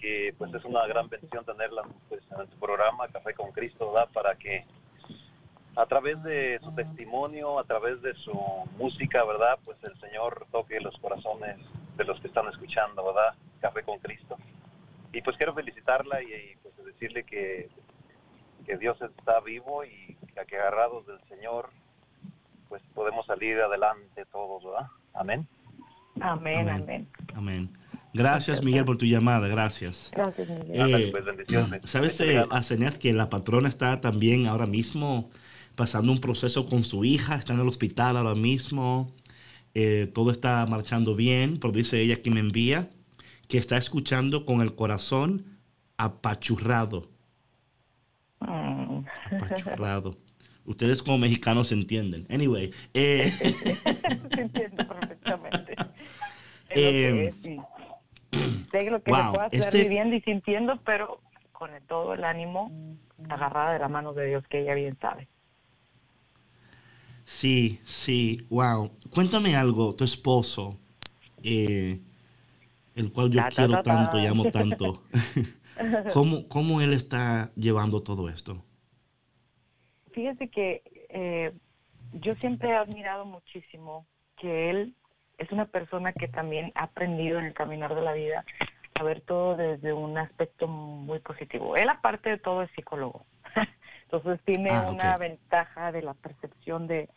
que pues es una gran bendición tenerla pues, en tu programa Café con Cristo, ¿verdad? Para que a través de su testimonio, a través de su música, ¿verdad? Pues el Señor toque los corazones de los que están escuchando, ¿verdad? Café con Cristo. Y pues quiero felicitarla y, y pues decirle que que Dios está vivo y que agarrados del Señor, pues podemos salir adelante todos, ¿verdad? Amén. Amén, amén. Amén. Gracias, Miguel, por tu llamada. Gracias. Gracias, Miguel. Eh, pues, bendiciones. ¿Sabes, eh, que la patrona está también ahora mismo pasando un proceso con su hija? Está en el hospital ahora mismo. Eh, todo está marchando bien, pero dice ella que me envía que está escuchando con el corazón apachurrado Mm. Apachurrado. Ustedes como mexicanos entienden. Anyway. Eh, entiendo perfectamente. Eh, sé lo que wow, se pueda estar este viviendo y sintiendo, pero con todo el ánimo agarrada de la mano de Dios que ella bien sabe. Sí, sí, wow. Cuéntame algo, tu esposo, eh, el cual yo quiero tanto y amo tanto. ¿Cómo, ¿Cómo él está llevando todo esto? Fíjese que eh, yo siempre he admirado muchísimo que él es una persona que también ha aprendido en el caminar de la vida a ver todo desde un aspecto muy positivo. Él aparte de todo es psicólogo, entonces tiene ah, una ventaja de la percepción de,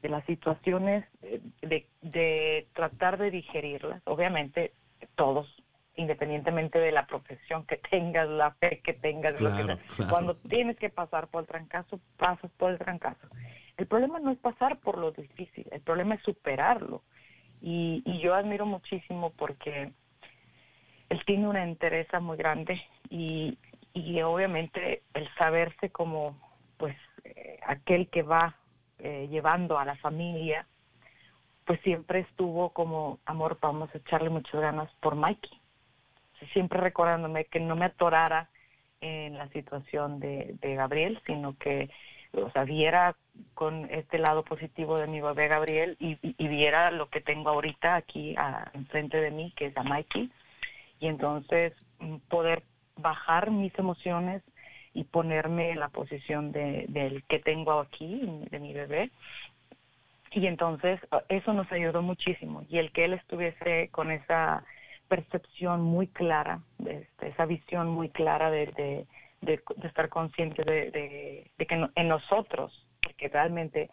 de las situaciones, eh, de, de tratar de digerirlas. Obviamente todos independientemente de la profesión que tengas, la fe que tengas, cuando tienes que pasar por el trancazo, pasas por el trancazo. El problema no es pasar por lo difícil, el problema es superarlo. Y, yo admiro muchísimo porque él tiene una entereza muy grande y, obviamente el saberse como pues eh, aquel que va eh, llevando a la familia, pues siempre estuvo como, amor, vamos a echarle muchas ganas por Mikey siempre recordándome que no me atorara en la situación de, Gabriel, sino que o sea, viera con este lado positivo de mi bebé Gabriel y, viera lo que tengo ahorita aquí enfrente de mí, que es a Mikey, y entonces mm, poder bajar mis emociones y ponerme en la posición de, del que tengo aquí, de mi bebé. Y entonces eso nos ayudó muchísimo. Y el que él estuviese con esa percepción muy clara, de, esa visión muy clara de, de, estar consciente de, que en nosotros, que realmente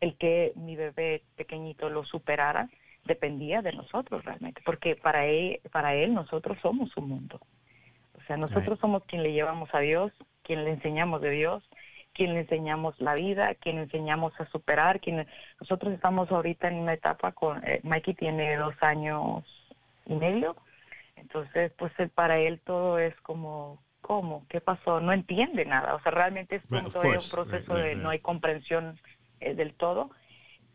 el que mi bebé pequeñito lo superara, dependía de nosotros realmente, porque para él, para él nosotros somos su mundo. O sea, nosotros somos quien le llevamos a Dios, quien le enseñamos de Dios, quien le enseñamos la vida, quien le enseñamos a superar, quien nosotros estamos ahorita en una etapa con eh, Mikey tiene dos años y medio. Entonces, pues para él todo es como, ¿cómo? ¿Qué pasó? No entiende nada. O sea, realmente es un proceso de no hay comprensión eh, del todo.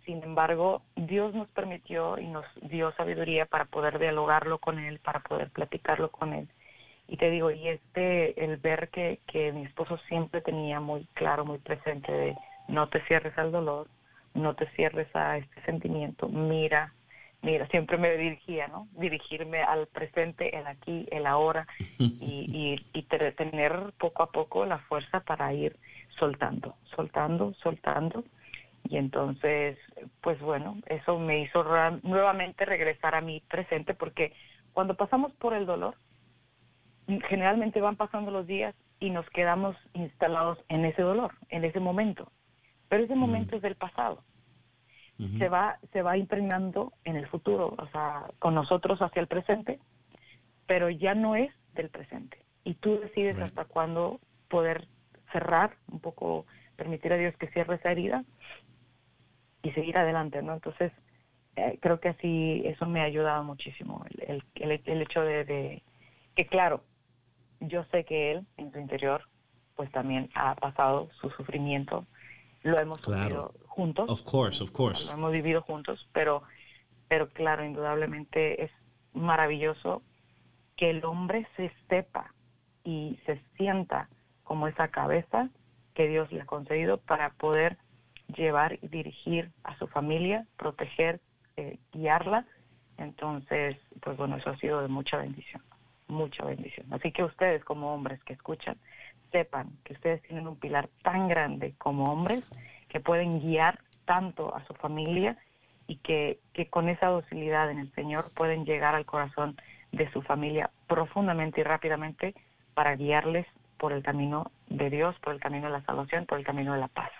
Sin embargo, Dios nos permitió y nos dio sabiduría para poder dialogarlo con él, para poder platicarlo con él. Y te digo, y este, el ver que, que mi esposo siempre tenía muy claro, muy presente de no te cierres al dolor, no te cierres a este sentimiento, mira mira, siempre me dirigía, ¿no? Dirigirme al presente, el aquí, el ahora y, y, tener poco a poco la fuerza para ir soltando, soltando, soltando. Y entonces, pues bueno, eso me hizo nuevamente regresar a mi presente porque cuando pasamos por el dolor, generalmente van pasando los días y nos quedamos instalados en ese dolor, en ese momento. pero ese momento es del pasado. Se va se va impregnando en el futuro, o sea, con nosotros hacia el presente, pero ya no es del presente. Y tú decides hasta cuándo poder cerrar, un poco permitir a Dios que cierre esa herida y seguir adelante, ¿no? Entonces, eh, creo que así eso me ha ayudado muchísimo, el, el, el hecho de, de, que, claro, yo sé que Él en su interior, pues también ha pasado su sufrimiento, lo hemos vivido juntos. Of course, of course. Lo hemos vivido juntos, pero, pero claro, indudablemente es maravilloso que el hombre se sepa y se sienta como esa cabeza que Dios le ha concedido para poder llevar y dirigir a su familia, proteger, eh, guiarla. Entonces, pues bueno, eso ha sido de mucha bendición, mucha bendición. Así que ustedes como hombres que escuchan, sepan que ustedes tienen un pilar tan grande como hombres que pueden guiar tanto a su familia y que, que con esa docilidad en el Señor pueden llegar al corazón de su familia profundamente y rápidamente para guiarles por el camino de Dios, por el camino de la salvación, por el camino de la paz.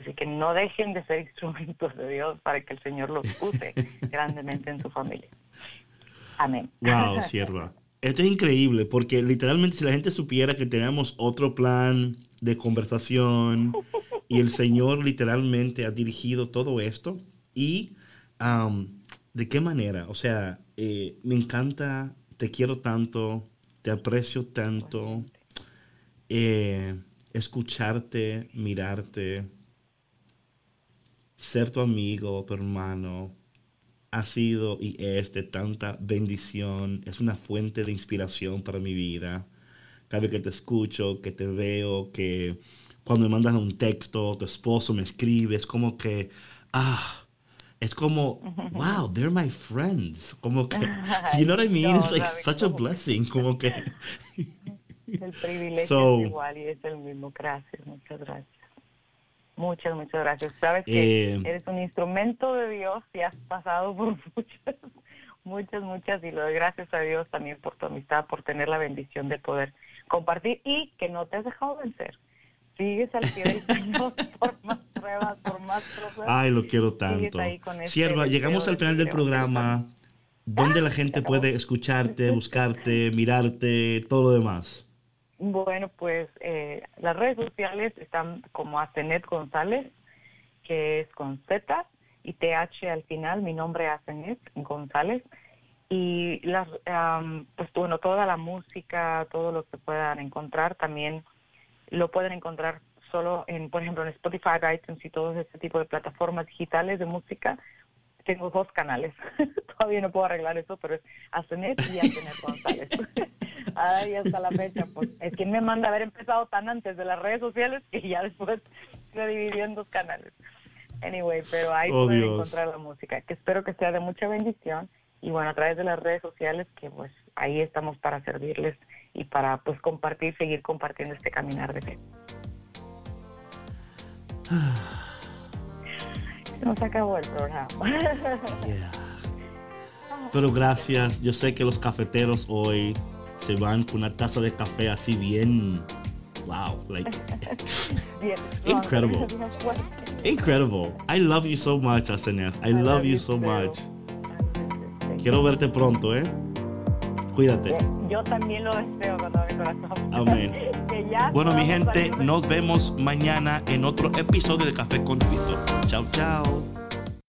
Así que no dejen de ser instrumentos de Dios para que el Señor los use grandemente en su familia. Amén. Wow, sierva. Esto es increíble porque literalmente si la gente supiera que tenemos otro plan de conversación y el Señor literalmente ha dirigido todo esto y de qué manera, o sea, eh, me encanta, te quiero tanto, te aprecio tanto, eh, escucharte, mirarte, ser tu amigo, tu hermano, ha sido y es de tanta bendición, es una fuente de inspiración para mi vida. Cada vez que te escucho, que te veo, que cuando me mandas un texto, tu esposo me escribe, es como que, ah, es como, wow, they're my friends. Como que, you know what I mean? It's like such a blessing. Como que. El privilegio es igual y es el mismo. Gracias, muchas gracias. Muchas, muchas gracias. Sabes que eh, eres un instrumento de Dios y has pasado por muchas, muchas, muchas y lo doy gracias a Dios también por tu amistad, por tener la bendición de poder compartir y que no te has dejado vencer. Sigues al pie del por más pruebas, por más pruebas. Ay, lo quiero tanto. Este Sierva, llegamos al final del programa. ¿Dónde la gente puede escucharte, buscarte, mirarte, todo lo demás? Bueno, pues eh, las redes sociales están como Asenet González, que es con Z y TH al final, mi nombre es Asenet González. Y las, pues bueno, toda la música, todo lo que puedan encontrar, también lo pueden encontrar solo en, por ejemplo, en Spotify, iTunes y todo ese tipo de plataformas digitales de música. Tengo dos canales. Todavía no puedo arreglar eso, pero es Asenet y Asenet González. Ay, hasta la fecha, pues es que me manda haber empezado tan antes de las redes sociales que ya después se dividió en dos canales. Anyway, pero ahí oh, pueden encontrar la música, que espero que sea de mucha bendición y bueno, a través de las redes sociales que pues ahí estamos para servirles y para pues compartir, seguir compartiendo este caminar de fe. Se nos acabó el programa. Pero gracias, yo sé que los cafeteros hoy se van con una taza de café así bien. Wow, like incredible. Incredible. I love you so much, Asenet. I, love, you so much. Quiero verte pronto, ¿eh? Cuídate. Yo también lo deseo con todo mi corazón. Amén. bueno, mi gente, nos vemos mañana en otro episodio de Café con Cristo. Chao, chao.